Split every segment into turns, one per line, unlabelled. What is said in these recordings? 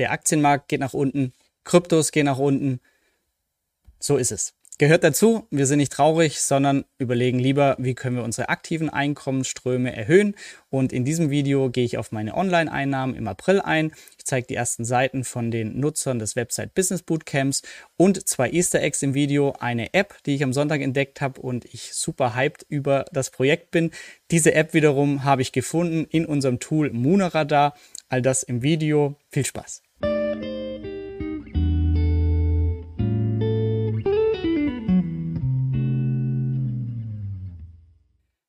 der Aktienmarkt geht nach unten, Kryptos gehen nach unten. So ist es. Gehört dazu, wir sind nicht traurig, sondern überlegen lieber, wie können wir unsere aktiven Einkommensströme erhöhen. Und in diesem Video gehe ich auf meine Online-Einnahmen im April ein. Ich zeige die ersten Seiten von den Nutzern des Website Business Bootcamps und zwei Easter Eggs im Video, eine App, die ich am Sonntag entdeckt habe und ich super hyped über das Projekt bin. Diese App wiederum habe ich gefunden in unserem Tool Mooneradar. All das im Video. Viel Spaß!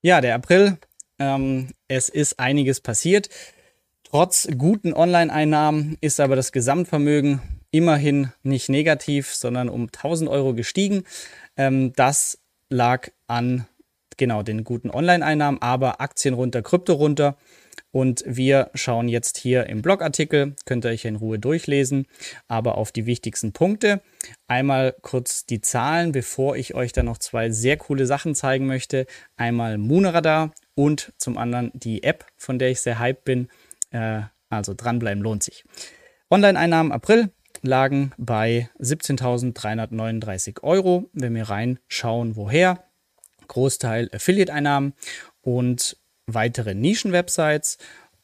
Ja, der April. Ähm, es ist einiges passiert. Trotz guten Online-Einnahmen ist aber das Gesamtvermögen immerhin nicht negativ, sondern um 1000 Euro gestiegen. Ähm, das lag an genau den guten Online-Einnahmen, aber Aktien runter, Krypto runter. Und wir schauen jetzt hier im Blogartikel, könnt ihr euch in Ruhe durchlesen, aber auf die wichtigsten Punkte. Einmal kurz die Zahlen, bevor ich euch dann noch zwei sehr coole Sachen zeigen möchte. Einmal Moonradar und zum anderen die App, von der ich sehr hyped bin. Äh, also dranbleiben lohnt sich. Online-Einnahmen April lagen bei 17.339 Euro. Wenn wir reinschauen, woher? Großteil Affiliate-Einnahmen und weitere Nischen-Websites.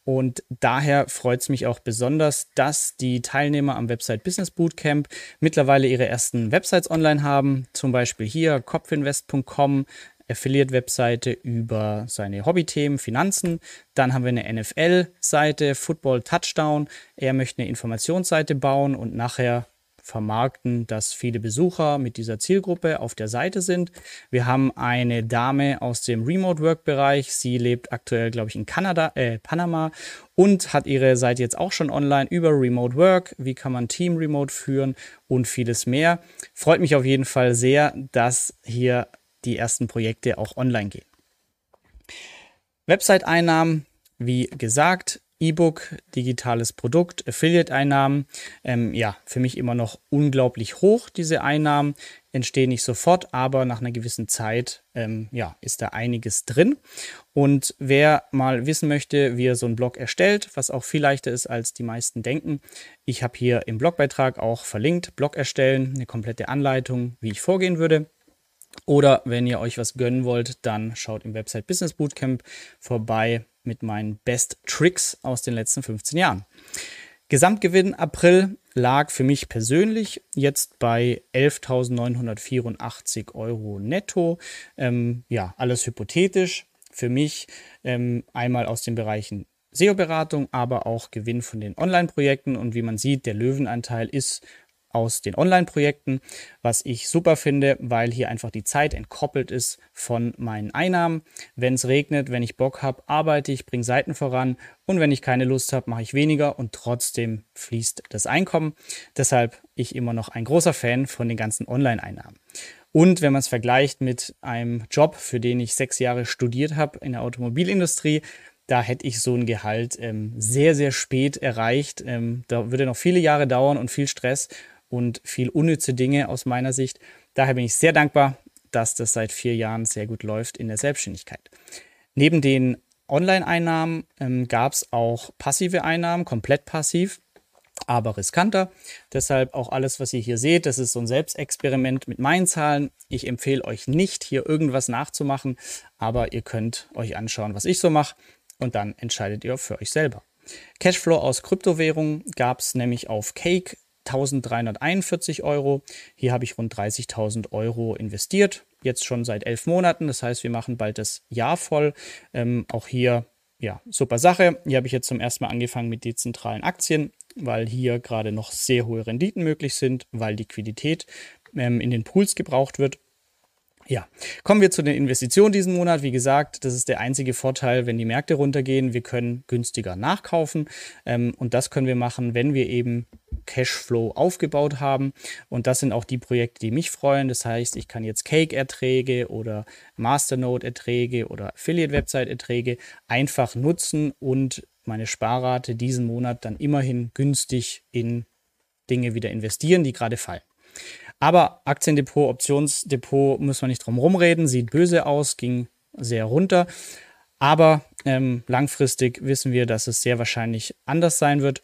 Und daher freut es mich auch besonders, dass die Teilnehmer am Website Business Bootcamp mittlerweile ihre ersten Websites online haben. Zum Beispiel hier kopfinvest.com, Affiliate-Webseite über seine Hobbythemen, Finanzen. Dann haben wir eine NFL-Seite, Football Touchdown. Er möchte eine Informationsseite bauen und nachher vermarkten, dass viele Besucher mit dieser Zielgruppe auf der Seite sind. Wir haben eine Dame aus dem Remote Work Bereich. Sie lebt aktuell, glaube ich, in Kanada, äh, Panama und hat ihre Seite jetzt auch schon online über Remote Work. Wie kann man Team Remote führen und vieles mehr. Freut mich auf jeden Fall sehr, dass hier die ersten Projekte auch online gehen. Website-Einnahmen, wie gesagt, E-Book, digitales Produkt, Affiliate-Einnahmen. Ähm, ja, für mich immer noch unglaublich hoch, diese Einnahmen. Entstehen nicht sofort, aber nach einer gewissen Zeit ähm, ja, ist da einiges drin. Und wer mal wissen möchte, wie er so einen Blog erstellt, was auch viel leichter ist, als die meisten denken, ich habe hier im Blogbeitrag auch verlinkt, Blog erstellen, eine komplette Anleitung, wie ich vorgehen würde. Oder wenn ihr euch was gönnen wollt, dann schaut im Website Business Bootcamp vorbei mit meinen Best Tricks aus den letzten 15 Jahren. Gesamtgewinn April lag für mich persönlich jetzt bei 11.984 Euro netto. Ähm, ja, alles hypothetisch. Für mich ähm, einmal aus den Bereichen SEO-Beratung, aber auch Gewinn von den Online-Projekten. Und wie man sieht, der Löwenanteil ist aus den Online-Projekten, was ich super finde, weil hier einfach die Zeit entkoppelt ist von meinen Einnahmen. Wenn es regnet, wenn ich Bock habe, arbeite ich, bringe Seiten voran und wenn ich keine Lust habe, mache ich weniger und trotzdem fließt das Einkommen. Deshalb ich immer noch ein großer Fan von den ganzen Online-Einnahmen. Und wenn man es vergleicht mit einem Job, für den ich sechs Jahre studiert habe in der Automobilindustrie, da hätte ich so ein Gehalt ähm, sehr, sehr spät erreicht. Ähm, da würde noch viele Jahre dauern und viel Stress und viel unnütze Dinge aus meiner Sicht. Daher bin ich sehr dankbar, dass das seit vier Jahren sehr gut läuft in der Selbstständigkeit. Neben den Online-Einnahmen ähm, gab es auch passive Einnahmen, komplett passiv, aber riskanter. Deshalb auch alles, was ihr hier seht, das ist so ein Selbstexperiment mit meinen Zahlen. Ich empfehle euch nicht, hier irgendwas nachzumachen, aber ihr könnt euch anschauen, was ich so mache und dann entscheidet ihr für euch selber. Cashflow aus Kryptowährungen gab es nämlich auf Cake 1341 Euro. Hier habe ich rund 30.000 Euro investiert, jetzt schon seit elf Monaten. Das heißt, wir machen bald das Jahr voll. Ähm, auch hier, ja, super Sache. Hier habe ich jetzt zum ersten Mal angefangen mit dezentralen Aktien, weil hier gerade noch sehr hohe Renditen möglich sind, weil Liquidität ähm, in den Pools gebraucht wird. Ja, kommen wir zu den Investitionen diesen Monat. Wie gesagt, das ist der einzige Vorteil, wenn die Märkte runtergehen. Wir können günstiger nachkaufen ähm, und das können wir machen, wenn wir eben Cashflow aufgebaut haben. Und das sind auch die Projekte, die mich freuen. Das heißt, ich kann jetzt Cake-Erträge oder Masternode-Erträge oder Affiliate-Website-Erträge einfach nutzen und meine Sparrate diesen Monat dann immerhin günstig in Dinge wieder investieren, die gerade fallen. Aber Aktiendepot, Optionsdepot, muss man nicht drum rumreden, sieht böse aus, ging sehr runter. Aber ähm, langfristig wissen wir, dass es sehr wahrscheinlich anders sein wird.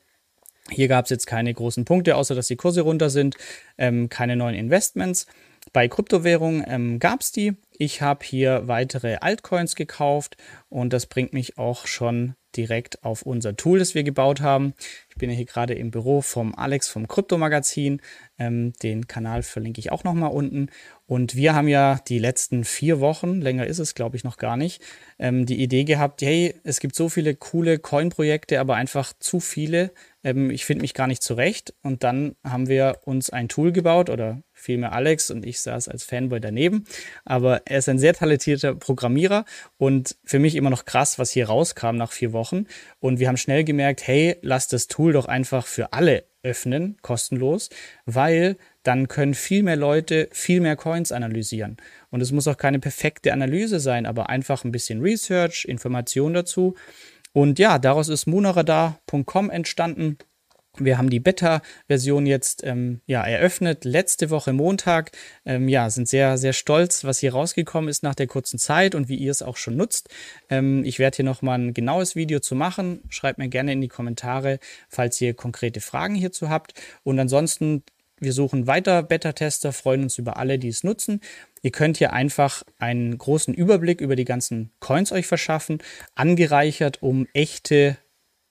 Hier gab es jetzt keine großen Punkte, außer dass die Kurse runter sind, ähm, keine neuen Investments. Bei Kryptowährungen ähm, gab es die. Ich habe hier weitere Altcoins gekauft und das bringt mich auch schon direkt auf unser Tool, das wir gebaut haben. Ich bin ja hier gerade im Büro vom Alex vom Kryptomagazin. Ähm, den Kanal verlinke ich auch nochmal unten. Und wir haben ja die letzten vier Wochen, länger ist es glaube ich noch gar nicht, ähm, die Idee gehabt, hey, es gibt so viele coole Coin-Projekte, aber einfach zu viele. Ähm, ich finde mich gar nicht zurecht. Und dann haben wir uns ein Tool gebaut oder vielmehr Alex und ich saß als Fanboy daneben. Aber er ist ein sehr talentierter Programmierer und für mich immer noch krass, was hier rauskam nach vier Wochen. Und wir haben schnell gemerkt, hey, lass das Tool doch einfach für alle öffnen, kostenlos, weil dann können viel mehr Leute viel mehr Coins analysieren. Und es muss auch keine perfekte Analyse sein, aber einfach ein bisschen Research, Information dazu. Und ja, daraus ist monaradar.com entstanden. Wir haben die Beta-Version jetzt ähm, ja, eröffnet, letzte Woche Montag. Ähm, ja, sind sehr, sehr stolz, was hier rausgekommen ist nach der kurzen Zeit und wie ihr es auch schon nutzt. Ähm, ich werde hier nochmal ein genaues Video zu machen. Schreibt mir gerne in die Kommentare, falls ihr konkrete Fragen hierzu habt. Und ansonsten, wir suchen weiter Beta-Tester, freuen uns über alle, die es nutzen. Ihr könnt hier einfach einen großen Überblick über die ganzen Coins euch verschaffen, angereichert um echte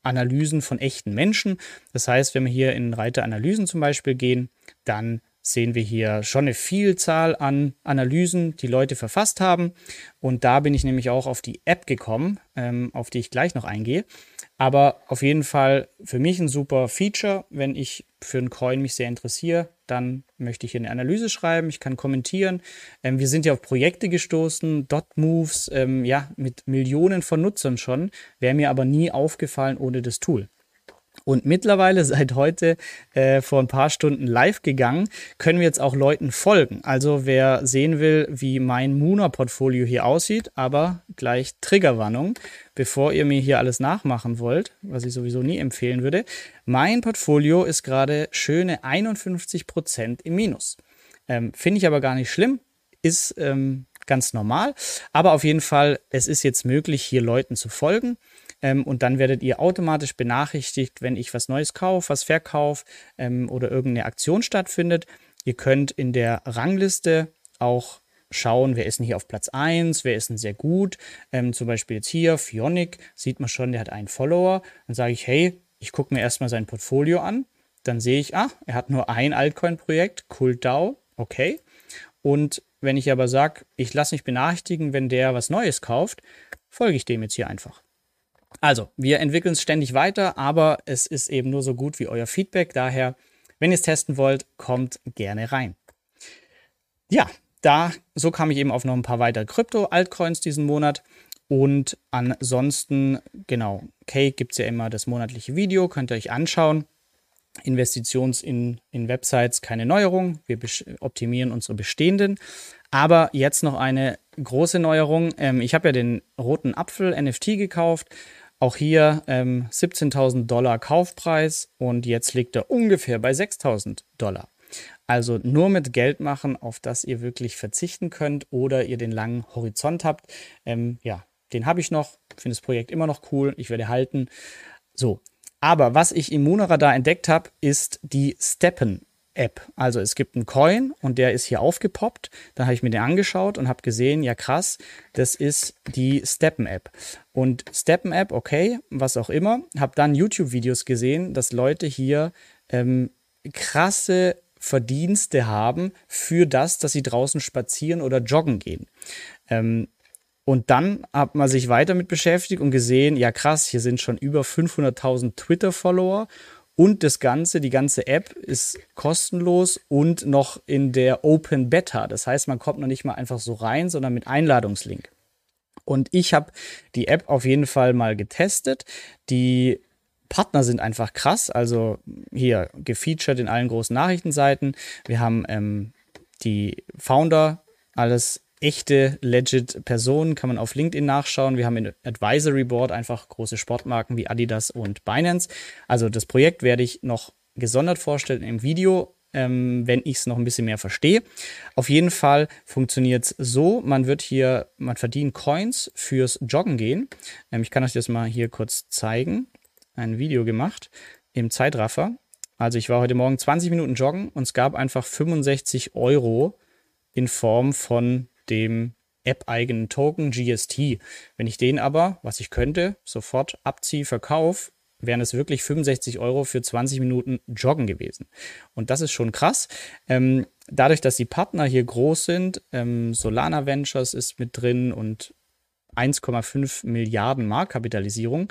Analysen von echten Menschen. Das heißt, wenn wir hier in Reiter Analysen zum Beispiel gehen, dann sehen wir hier schon eine Vielzahl an Analysen, die Leute verfasst haben. Und da bin ich nämlich auch auf die App gekommen, ähm, auf die ich gleich noch eingehe. Aber auf jeden Fall für mich ein super Feature. Wenn ich für einen Coin mich sehr interessiere, dann möchte ich hier eine Analyse schreiben. Ich kann kommentieren. Ähm, wir sind ja auf Projekte gestoßen, Dot Moves, ähm, ja, mit Millionen von Nutzern schon. Wäre mir aber nie aufgefallen ohne das Tool. Und mittlerweile seit heute äh, vor ein paar Stunden live gegangen, können wir jetzt auch Leuten folgen. Also wer sehen will, wie mein Muna-Portfolio hier aussieht, aber gleich Triggerwarnung, bevor ihr mir hier alles nachmachen wollt, was ich sowieso nie empfehlen würde. Mein Portfolio ist gerade schöne 51% im Minus. Ähm, Finde ich aber gar nicht schlimm, ist ähm, ganz normal. Aber auf jeden Fall, es ist jetzt möglich, hier Leuten zu folgen. Ähm, und dann werdet ihr automatisch benachrichtigt, wenn ich was Neues kaufe, was verkaufe ähm, oder irgendeine Aktion stattfindet. Ihr könnt in der Rangliste auch schauen, wer ist denn hier auf Platz 1, wer ist denn sehr gut. Ähm, zum Beispiel jetzt hier, Fionic, sieht man schon, der hat einen Follower. Dann sage ich, hey, ich gucke mir erstmal sein Portfolio an. Dann sehe ich, ah, er hat nur ein Altcoin-Projekt, CoolDAO, okay. Und wenn ich aber sage, ich lasse mich benachrichtigen, wenn der was Neues kauft, folge ich dem jetzt hier einfach. Also, wir entwickeln es ständig weiter, aber es ist eben nur so gut wie euer Feedback. Daher, wenn ihr es testen wollt, kommt gerne rein. Ja, da, so kam ich eben auf noch ein paar weitere Krypto-Altcoins diesen Monat. Und ansonsten, genau, Cake gibt es ja immer das monatliche Video, könnt ihr euch anschauen. Investitions in, in Websites keine Neuerung. Wir optimieren unsere bestehenden. Aber jetzt noch eine große Neuerung. Ähm, ich habe ja den roten Apfel NFT gekauft auch hier ähm, 17.000 Dollar Kaufpreis und jetzt liegt er ungefähr bei 6.000 Dollar. Also nur mit Geld machen, auf das ihr wirklich verzichten könnt oder ihr den langen Horizont habt. Ähm, ja, den habe ich noch, finde das Projekt immer noch cool, ich werde halten. So, aber was ich im Monaradar entdeckt habe, ist die Steppen App. Also es gibt einen Coin und der ist hier aufgepoppt. Dann habe ich mir den angeschaut und habe gesehen, ja krass, das ist die Steppen App. Und Steppen App, okay, was auch immer. Habe dann YouTube-Videos gesehen, dass Leute hier ähm, krasse Verdienste haben für das, dass sie draußen spazieren oder joggen gehen. Ähm, und dann hat man sich weiter mit beschäftigt und gesehen, ja krass, hier sind schon über 500.000 Twitter-Follower und das Ganze, die ganze App ist kostenlos und noch in der Open Beta. Das heißt, man kommt noch nicht mal einfach so rein, sondern mit Einladungslink. Und ich habe die App auf jeden Fall mal getestet. Die Partner sind einfach krass. Also hier gefeatured in allen großen Nachrichtenseiten. Wir haben ähm, die Founder, alles echte, legit Personen, kann man auf LinkedIn nachschauen. Wir haben in Advisory Board einfach große Sportmarken wie Adidas und Binance. Also das Projekt werde ich noch gesondert vorstellen im Video, ähm, wenn ich es noch ein bisschen mehr verstehe. Auf jeden Fall funktioniert es so, man wird hier, man verdient Coins fürs Joggen gehen. Ähm, ich kann euch das mal hier kurz zeigen. Ein Video gemacht. im Zeitraffer. Also ich war heute Morgen 20 Minuten joggen und es gab einfach 65 Euro in Form von dem App-eigenen Token GST. Wenn ich den aber, was ich könnte, sofort abziehe, verkaufe, wären es wirklich 65 Euro für 20 Minuten Joggen gewesen. Und das ist schon krass. Ähm, dadurch, dass die Partner hier groß sind, ähm, Solana Ventures ist mit drin und 1,5 Milliarden Marktkapitalisierung,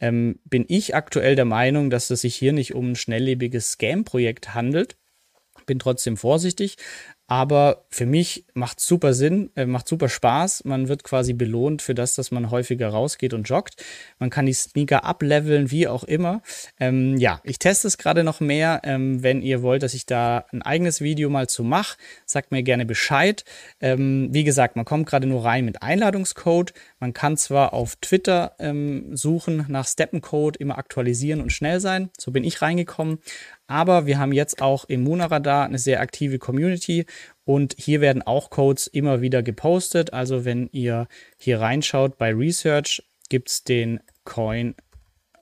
ähm, bin ich aktuell der Meinung, dass es sich hier nicht um ein schnelllebiges Scam-Projekt handelt. Bin trotzdem vorsichtig, aber für mich macht super Sinn, äh, macht super Spaß. Man wird quasi belohnt für das, dass man häufiger rausgeht und joggt. Man kann die Sneaker ableveln, wie auch immer. Ähm, ja, ich teste es gerade noch mehr. Ähm, wenn ihr wollt, dass ich da ein eigenes Video mal zu mache, sagt mir gerne Bescheid. Ähm, wie gesagt, man kommt gerade nur rein mit Einladungscode. Man kann zwar auf Twitter ähm, suchen nach Steppencode, immer aktualisieren und schnell sein. So bin ich reingekommen. Aber wir haben jetzt auch im Munaradar eine sehr aktive Community und hier werden auch Codes immer wieder gepostet. Also wenn ihr hier reinschaut bei Research, gibt es den Coin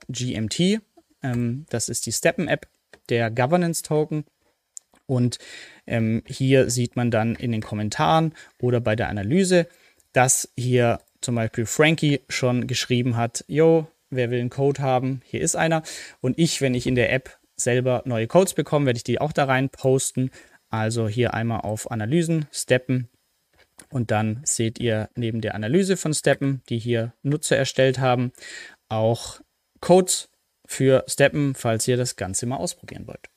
GMT. Ähm, das ist die Steppen-App, der Governance-Token. Und ähm, hier sieht man dann in den Kommentaren oder bei der Analyse, dass hier zum Beispiel Frankie schon geschrieben hat, yo, wer will einen Code haben? Hier ist einer. Und ich, wenn ich in der App selber neue Codes bekommen, werde ich die auch da rein posten. Also hier einmal auf Analysen, Steppen und dann seht ihr neben der Analyse von Steppen, die hier Nutzer erstellt haben, auch Codes für Steppen, falls ihr das Ganze mal ausprobieren wollt.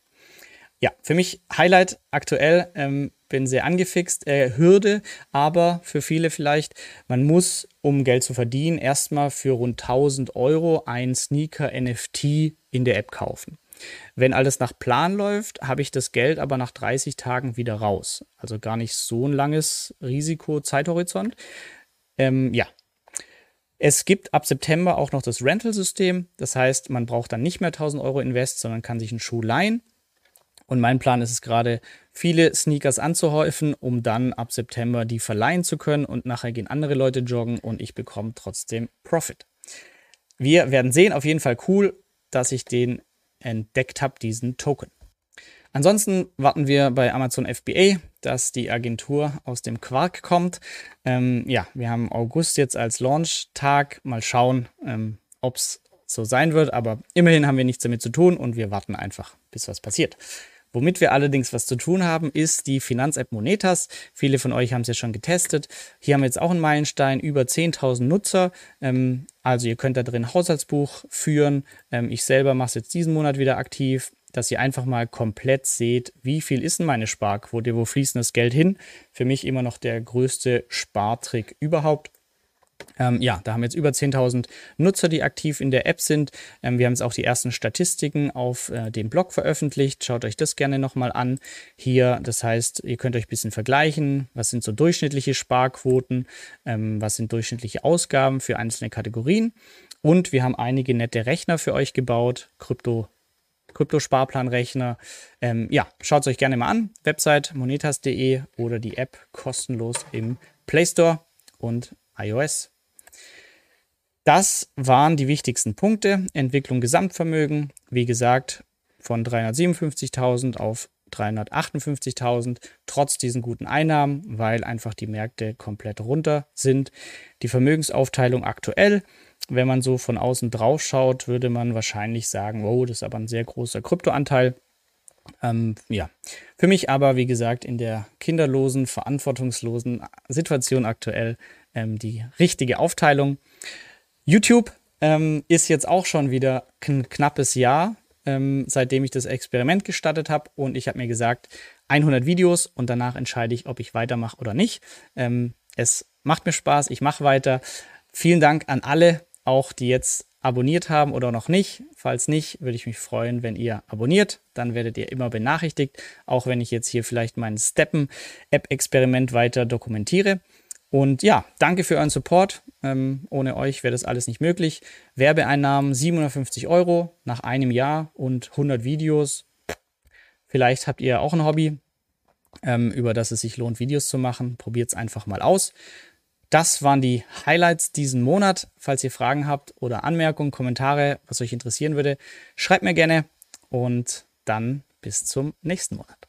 Ja, für mich Highlight aktuell, ähm, bin sehr angefixt, äh, Hürde, aber für viele vielleicht, man muss, um Geld zu verdienen, erstmal für rund 1000 Euro ein Sneaker NFT in der App kaufen. Wenn alles nach Plan läuft, habe ich das Geld aber nach 30 Tagen wieder raus. Also gar nicht so ein langes Risiko-Zeithorizont. Ähm, ja. Es gibt ab September auch noch das Rental-System. Das heißt, man braucht dann nicht mehr 1000 Euro Invest, sondern kann sich einen Schuh leihen. Und mein Plan ist es gerade, viele Sneakers anzuhäufen, um dann ab September die verleihen zu können und nachher gehen andere Leute joggen und ich bekomme trotzdem Profit. Wir werden sehen, auf jeden Fall cool, dass ich den entdeckt habe, diesen Token. Ansonsten warten wir bei Amazon FBA, dass die Agentur aus dem Quark kommt. Ähm, ja, wir haben August jetzt als Launch-Tag. Mal schauen, ähm, ob es so sein wird. Aber immerhin haben wir nichts damit zu tun und wir warten einfach, bis was passiert. Womit wir allerdings was zu tun haben, ist die Finanz-App Monetas. Viele von euch haben es ja schon getestet. Hier haben wir jetzt auch einen Meilenstein, über 10.000 Nutzer. Ähm, also ihr könnt da drin Haushaltsbuch führen. Ähm, ich selber mache es jetzt diesen Monat wieder aktiv, dass ihr einfach mal komplett seht, wie viel ist denn meine Sparquote, wo fließt das Geld hin. Für mich immer noch der größte Spartrick überhaupt. Ähm, ja, da haben wir jetzt über 10.000 Nutzer, die aktiv in der App sind. Ähm, wir haben jetzt auch die ersten Statistiken auf äh, dem Blog veröffentlicht. Schaut euch das gerne nochmal an. Hier, das heißt, ihr könnt euch ein bisschen vergleichen. Was sind so durchschnittliche Sparquoten? Ähm, was sind durchschnittliche Ausgaben für einzelne Kategorien? Und wir haben einige nette Rechner für euch gebaut. Krypto Kryptosparplanrechner. Ähm, ja, schaut es euch gerne mal an. Website monetas.de oder die App kostenlos im Play Store und iOS. Das waren die wichtigsten Punkte. Entwicklung Gesamtvermögen, wie gesagt, von 357.000 auf 358.000, trotz diesen guten Einnahmen, weil einfach die Märkte komplett runter sind. Die Vermögensaufteilung aktuell, wenn man so von außen drauf schaut, würde man wahrscheinlich sagen, wow, das ist aber ein sehr großer Kryptoanteil. Ähm, ja, für mich aber, wie gesagt, in der kinderlosen, verantwortungslosen Situation aktuell ähm, die richtige Aufteilung. YouTube ähm, ist jetzt auch schon wieder ein knappes Jahr, ähm, seitdem ich das Experiment gestartet habe. Und ich habe mir gesagt, 100 Videos und danach entscheide ich, ob ich weitermache oder nicht. Ähm, es macht mir Spaß, ich mache weiter. Vielen Dank an alle, auch die jetzt abonniert haben oder noch nicht. Falls nicht, würde ich mich freuen, wenn ihr abonniert. Dann werdet ihr immer benachrichtigt, auch wenn ich jetzt hier vielleicht mein Steppen-App-Experiment weiter dokumentiere. Und ja, danke für euren Support. Ähm, ohne euch wäre das alles nicht möglich. Werbeeinnahmen 750 Euro nach einem Jahr und 100 Videos. Vielleicht habt ihr auch ein Hobby, ähm, über das es sich lohnt, Videos zu machen. Probiert es einfach mal aus. Das waren die Highlights diesen Monat. Falls ihr Fragen habt oder Anmerkungen, Kommentare, was euch interessieren würde, schreibt mir gerne. und dann bis zum nächsten Monat.